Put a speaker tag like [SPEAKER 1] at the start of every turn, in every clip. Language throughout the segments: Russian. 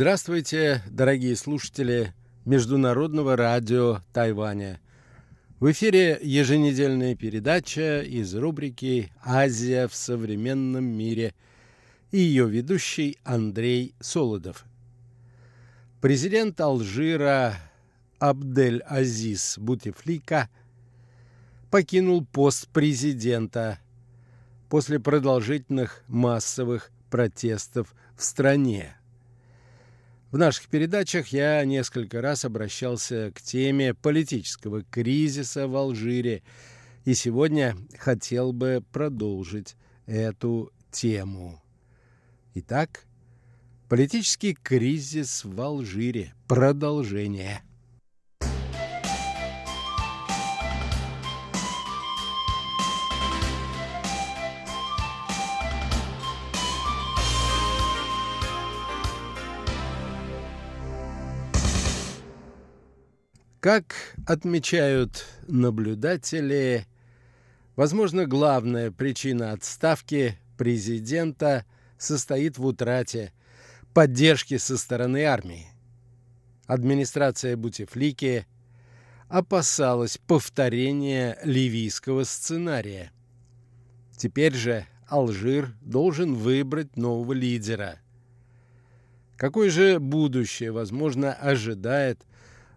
[SPEAKER 1] Здравствуйте, дорогие слушатели Международного радио Тайваня. В эфире еженедельная передача из рубрики «Азия в современном мире» и ее ведущий Андрей Солодов. Президент Алжира Абдель-Азиз Бутефлика покинул пост президента после продолжительных массовых протестов в стране. В наших передачах я несколько раз обращался к теме политического кризиса в Алжире, и сегодня хотел бы продолжить эту тему. Итак, политический кризис в Алжире. Продолжение. Как отмечают наблюдатели, возможно, главная причина отставки президента состоит в утрате поддержки со стороны армии. Администрация Бутефлики опасалась повторения ливийского сценария. Теперь же Алжир должен выбрать нового лидера. Какое же будущее, возможно, ожидает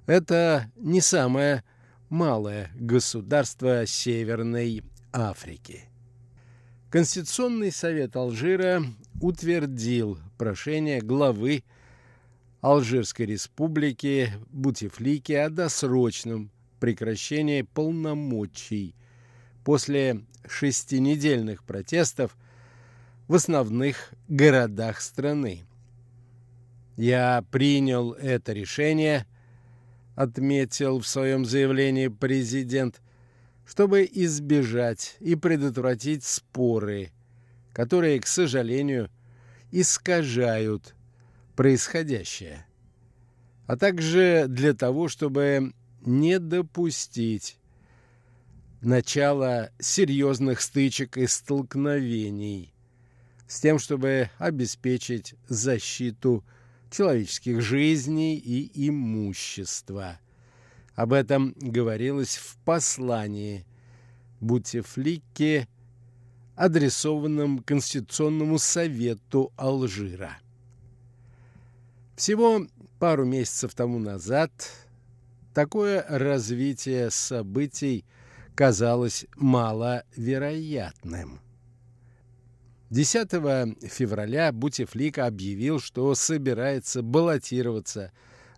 [SPEAKER 1] это не самое малое государство Северной Африки. Конституционный совет Алжира утвердил прошение главы Алжирской республики Бутифлики о досрочном прекращении полномочий после шестинедельных протестов в основных городах страны. Я принял это решение – отметил в своем заявлении президент, чтобы избежать и предотвратить споры, которые, к сожалению, искажают происходящее, а также для того, чтобы не допустить начала серьезных стычек и столкновений с тем, чтобы обеспечить защиту человеческих жизней и имущества. Об этом говорилось в послании Бутефлике, адресованном Конституционному совету Алжира. Всего пару месяцев тому назад такое развитие событий казалось маловероятным. 10 февраля Бутефлика объявил, что собирается баллотироваться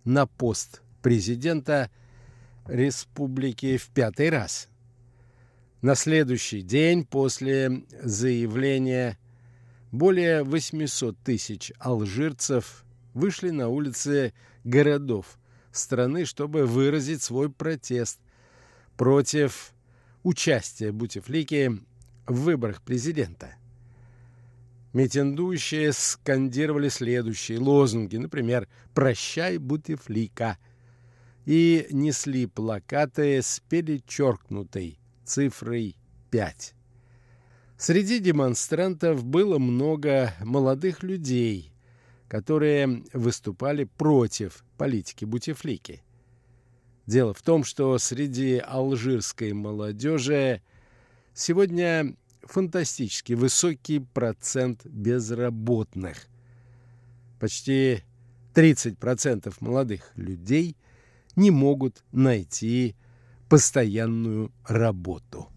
[SPEAKER 1] на пост президента республики в пятый раз. На следующий день после заявления более 800 тысяч алжирцев вышли на улицы городов страны, чтобы выразить свой протест против участия Бутефлики в выборах президента – Митингующие скандировали следующие лозунги, например «Прощай, Бутифлика», и несли плакаты с перечеркнутой цифрой 5. Среди демонстрантов было много молодых людей, которые выступали против политики Бутифлики. Дело в том, что среди алжирской молодежи сегодня фантастически высокий процент безработных. Почти 30% молодых людей не могут найти постоянную работу.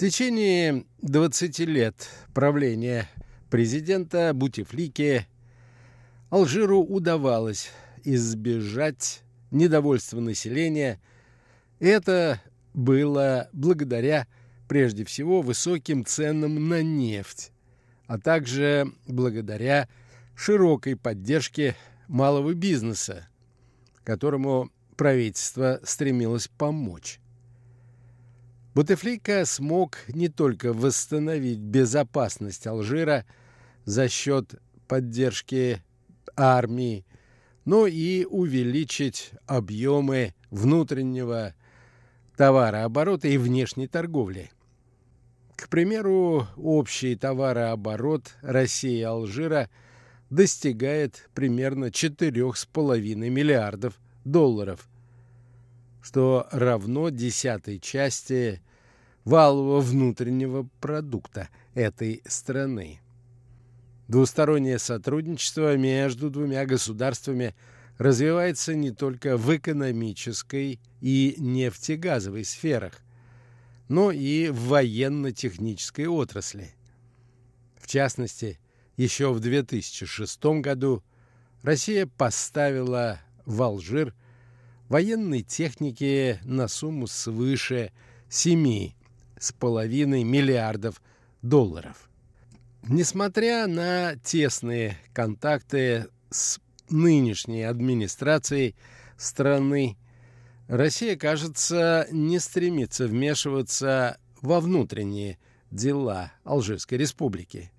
[SPEAKER 1] Течение 20 лет правления президента Бутифлики Алжиру удавалось избежать недовольства населения. Это было благодаря прежде всего высоким ценам на нефть, а также благодаря широкой поддержке малого бизнеса, которому правительство стремилось помочь. Бутефлика смог не только восстановить безопасность Алжира за счет поддержки армии, но и увеличить объемы внутреннего товарооборота и внешней торговли. К примеру, общий товарооборот России и Алжира достигает примерно 4,5 миллиардов долларов, что равно десятой части валового внутреннего продукта этой страны. Двустороннее сотрудничество между двумя государствами развивается не только в экономической и нефтегазовой сферах, но и в военно-технической отрасли. В частности, еще в 2006 году Россия поставила в Алжир военной техники на сумму свыше 7,5 миллиардов долларов. Несмотря на тесные контакты с нынешней администрацией страны, Россия, кажется, не стремится вмешиваться во внутренние дела Алжирской республики.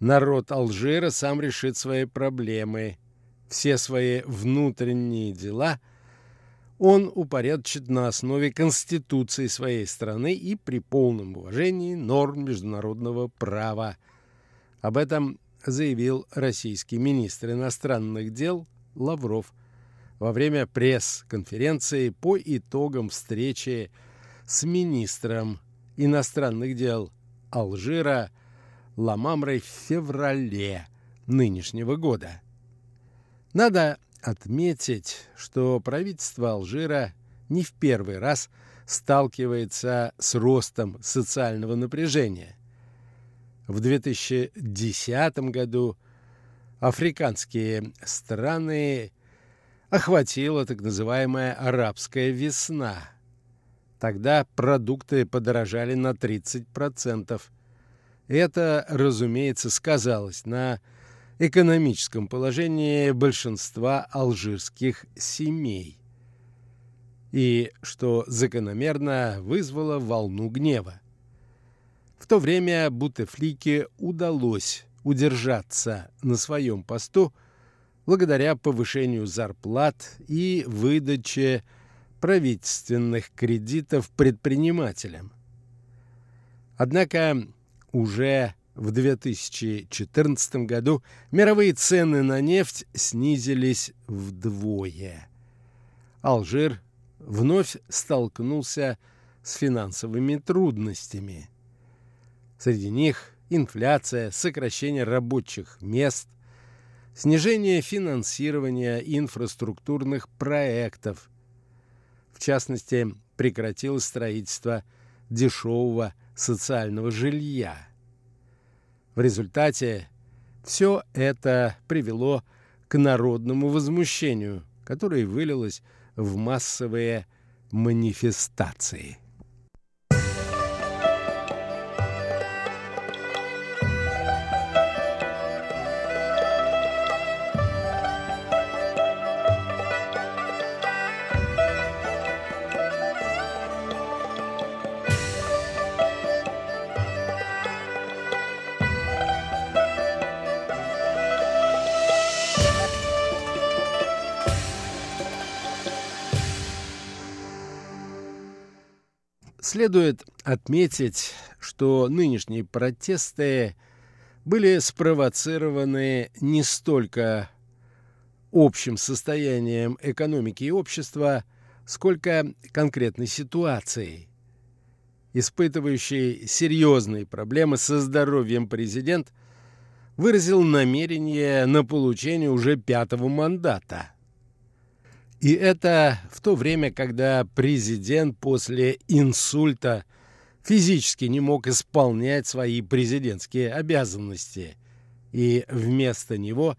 [SPEAKER 1] Народ Алжира сам решит свои проблемы, все свои внутренние дела он упорядочит на основе Конституции своей страны и при полном уважении норм международного права. Об этом заявил российский министр иностранных дел Лавров во время пресс-конференции по итогам встречи с министром иностранных дел Алжира Ламамрой в феврале нынешнего года. Надо отметить, что правительство Алжира не в первый раз сталкивается с ростом социального напряжения. В 2010 году африканские страны охватила так называемая «арабская весна». Тогда продукты подорожали на 30%. Это, разумеется, сказалось на экономическом положении большинства алжирских семей и, что закономерно, вызвало волну гнева. В то время Бутефлике удалось удержаться на своем посту благодаря повышению зарплат и выдаче правительственных кредитов предпринимателям. Однако уже в 2014 году мировые цены на нефть снизились вдвое. Алжир вновь столкнулся с финансовыми трудностями. Среди них инфляция, сокращение рабочих мест – снижение финансирования инфраструктурных проектов. В частности, прекратилось строительство дешевого социального жилья. В результате все это привело к народному возмущению, которое вылилось в массовые манифестации. Следует отметить, что нынешние протесты были спровоцированы не столько общим состоянием экономики и общества, сколько конкретной ситуацией. Испытывающий серьезные проблемы со здоровьем президент выразил намерение на получение уже пятого мандата – и это в то время, когда президент после инсульта физически не мог исполнять свои президентские обязанности. И вместо него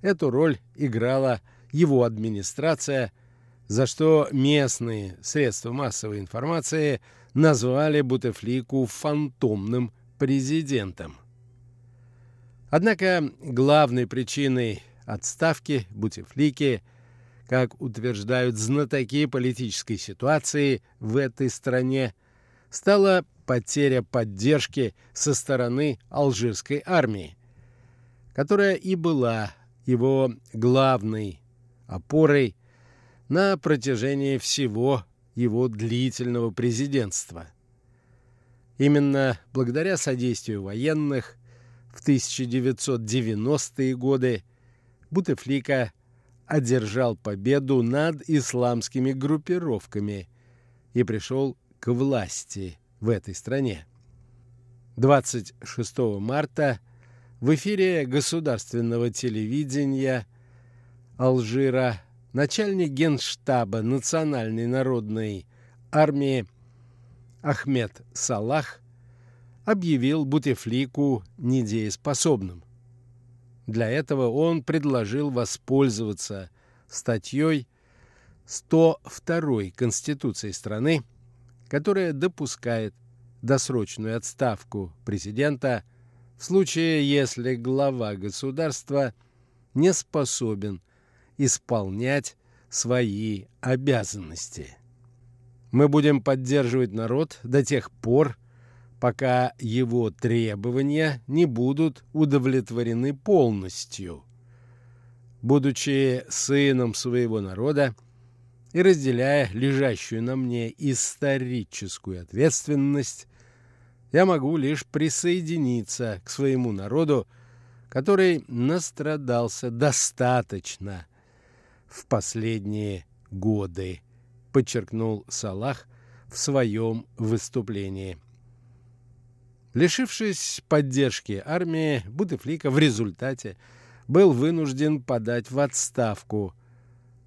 [SPEAKER 1] эту роль играла его администрация, за что местные средства массовой информации назвали Бутефлику фантомным президентом. Однако главной причиной отставки Бутефлики – как утверждают знатоки политической ситуации в этой стране, стала потеря поддержки со стороны алжирской армии, которая и была его главной опорой на протяжении всего его длительного президентства. Именно благодаря содействию военных в 1990-е годы Бутефлика одержал победу над исламскими группировками и пришел к власти в этой стране. 26 марта в эфире государственного телевидения Алжира начальник генштаба Национальной народной армии Ахмед Салах объявил Бутефлику недееспособным. Для этого он предложил воспользоваться статьей 102 Конституции страны, которая допускает досрочную отставку президента в случае, если глава государства не способен исполнять свои обязанности. Мы будем поддерживать народ до тех пор, пока его требования не будут удовлетворены полностью. Будучи сыном своего народа и разделяя лежащую на мне историческую ответственность, я могу лишь присоединиться к своему народу, который настрадался достаточно в последние годы, подчеркнул Салах в своем выступлении. Лишившись поддержки армии, Бутефлика в результате был вынужден подать в отставку,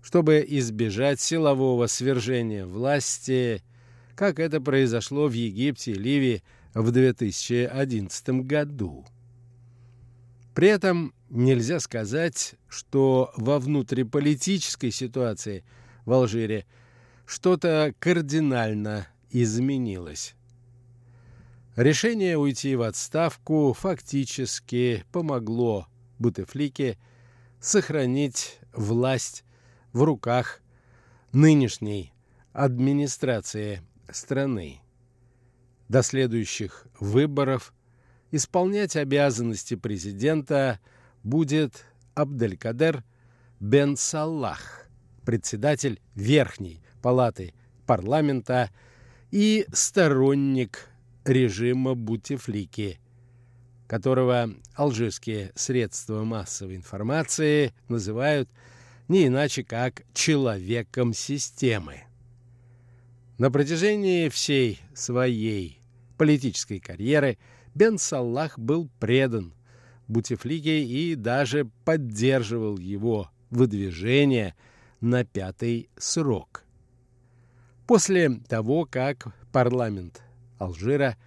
[SPEAKER 1] чтобы избежать силового свержения власти, как это произошло в Египте и Ливии в 2011 году. При этом нельзя сказать, что во внутриполитической ситуации в Алжире что-то кардинально изменилось. Решение уйти в отставку фактически помогло Бутефлике сохранить власть в руках нынешней администрации страны. До следующих выборов исполнять обязанности президента будет Абделькадер Бен Саллах, председатель Верхней палаты парламента и сторонник режима Бутефлики, которого алжирские средства массовой информации называют не иначе как человеком системы. На протяжении всей своей политической карьеры Бен Саллах был предан Бутефлике и даже поддерживал его выдвижение на пятый срок. После того, как парламент Алжира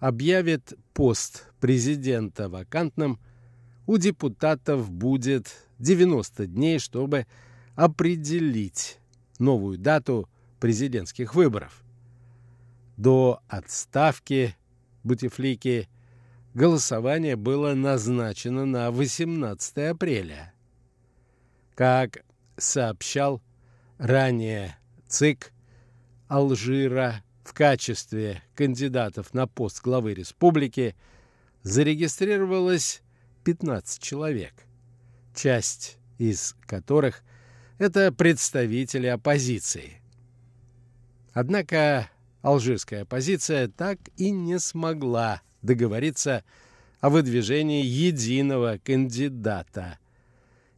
[SPEAKER 1] объявит пост президента вакантным, у депутатов будет 90 дней, чтобы определить новую дату президентских выборов. До отставки Бутифлики голосование было назначено на 18 апреля. Как сообщал ранее ЦИК Алжира, в качестве кандидатов на пост главы республики зарегистрировалось 15 человек, часть из которых – это представители оппозиции. Однако алжирская оппозиция так и не смогла договориться о выдвижении единого кандидата.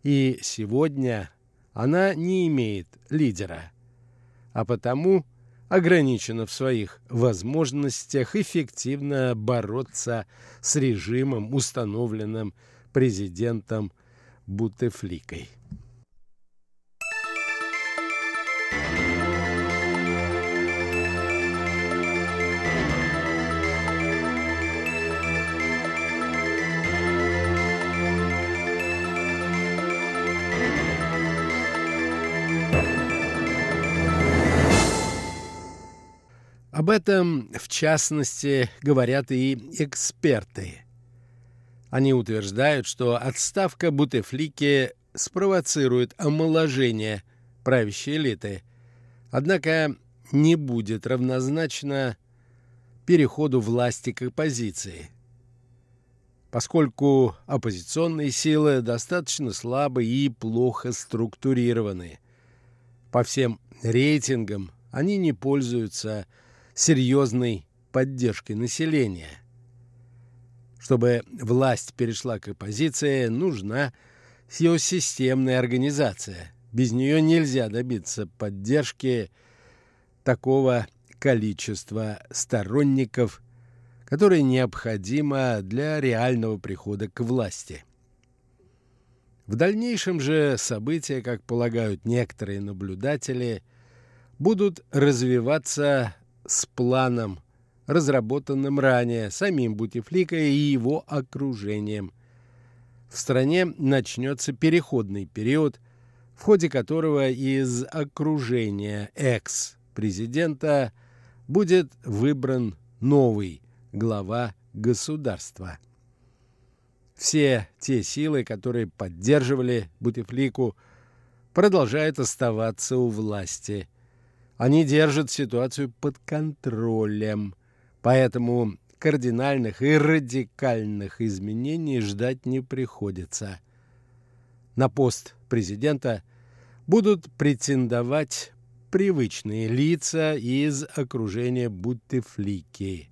[SPEAKER 1] И сегодня она не имеет лидера. А потому – ограничена в своих возможностях эффективно бороться с режимом, установленным президентом Бутефликой. Об этом, в частности, говорят и эксперты. Они утверждают, что отставка Бутефлики спровоцирует омоложение правящей элиты, однако не будет равнозначно переходу власти к оппозиции. Поскольку оппозиционные силы достаточно слабы и плохо структурированы. По всем рейтингам они не пользуются серьезной поддержкой населения. Чтобы власть перешла к оппозиции, нужна ее системная организация. Без нее нельзя добиться поддержки такого количества сторонников, которое необходимо для реального прихода к власти. В дальнейшем же события, как полагают некоторые наблюдатели, будут развиваться с планом, разработанным ранее самим Бутифлика и его окружением. В стране начнется переходный период, в ходе которого из окружения экс-президента будет выбран новый глава государства. Все те силы, которые поддерживали Бутифлику, продолжают оставаться у власти. Они держат ситуацию под контролем, поэтому кардинальных и радикальных изменений ждать не приходится. На пост президента будут претендовать привычные лица из окружения Бутифлики.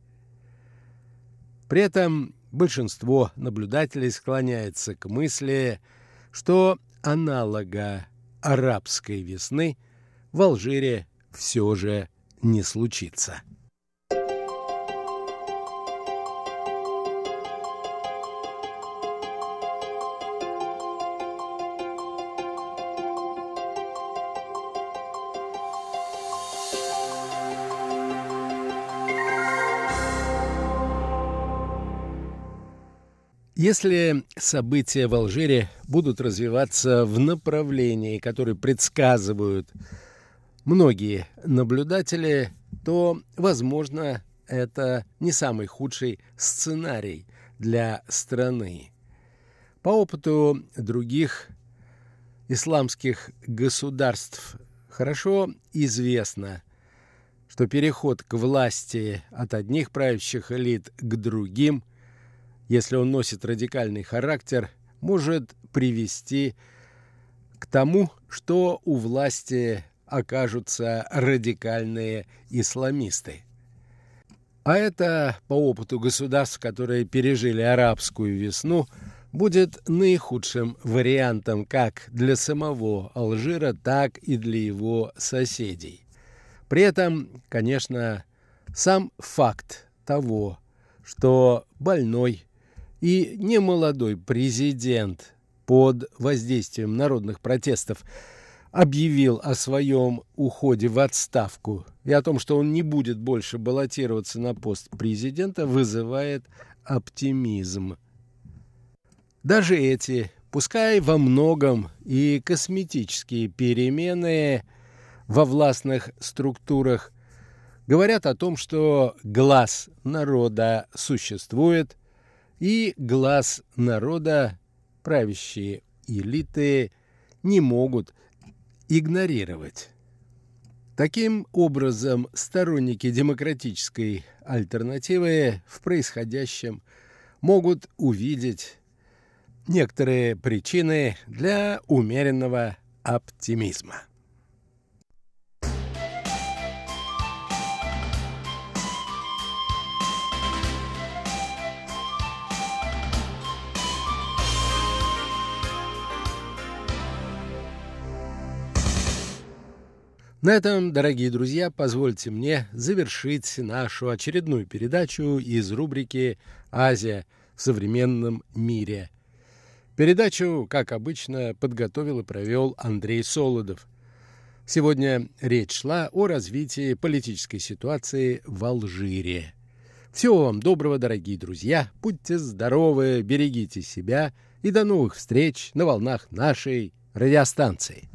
[SPEAKER 1] При этом большинство наблюдателей склоняется к мысли, что аналога арабской весны в Алжире все же не случится. Если события в Алжире будут развиваться в направлении, которое предсказывают многие наблюдатели, то, возможно, это не самый худший сценарий для страны. По опыту других исламских государств хорошо известно, что переход к власти от одних правящих элит к другим – если он носит радикальный характер, может привести к тому, что у власти окажутся радикальные исламисты. А это, по опыту государств, которые пережили арабскую весну, будет наихудшим вариантом как для самого Алжира, так и для его соседей. При этом, конечно, сам факт того, что больной и немолодой президент под воздействием народных протестов объявил о своем уходе в отставку и о том, что он не будет больше баллотироваться на пост президента, вызывает оптимизм. Даже эти, пускай во многом и косметические перемены во властных структурах, говорят о том, что глаз народа существует – и глаз народа правящие элиты не могут игнорировать. Таким образом, сторонники демократической альтернативы в происходящем могут увидеть некоторые причины для умеренного оптимизма. На этом, дорогие друзья, позвольте мне завершить нашу очередную передачу из рубрики «Азия в современном мире». Передачу, как обычно, подготовил и провел Андрей Солодов. Сегодня речь шла о развитии политической ситуации в Алжире. Всего вам доброго, дорогие друзья, будьте здоровы, берегите себя и до новых встреч на волнах нашей радиостанции.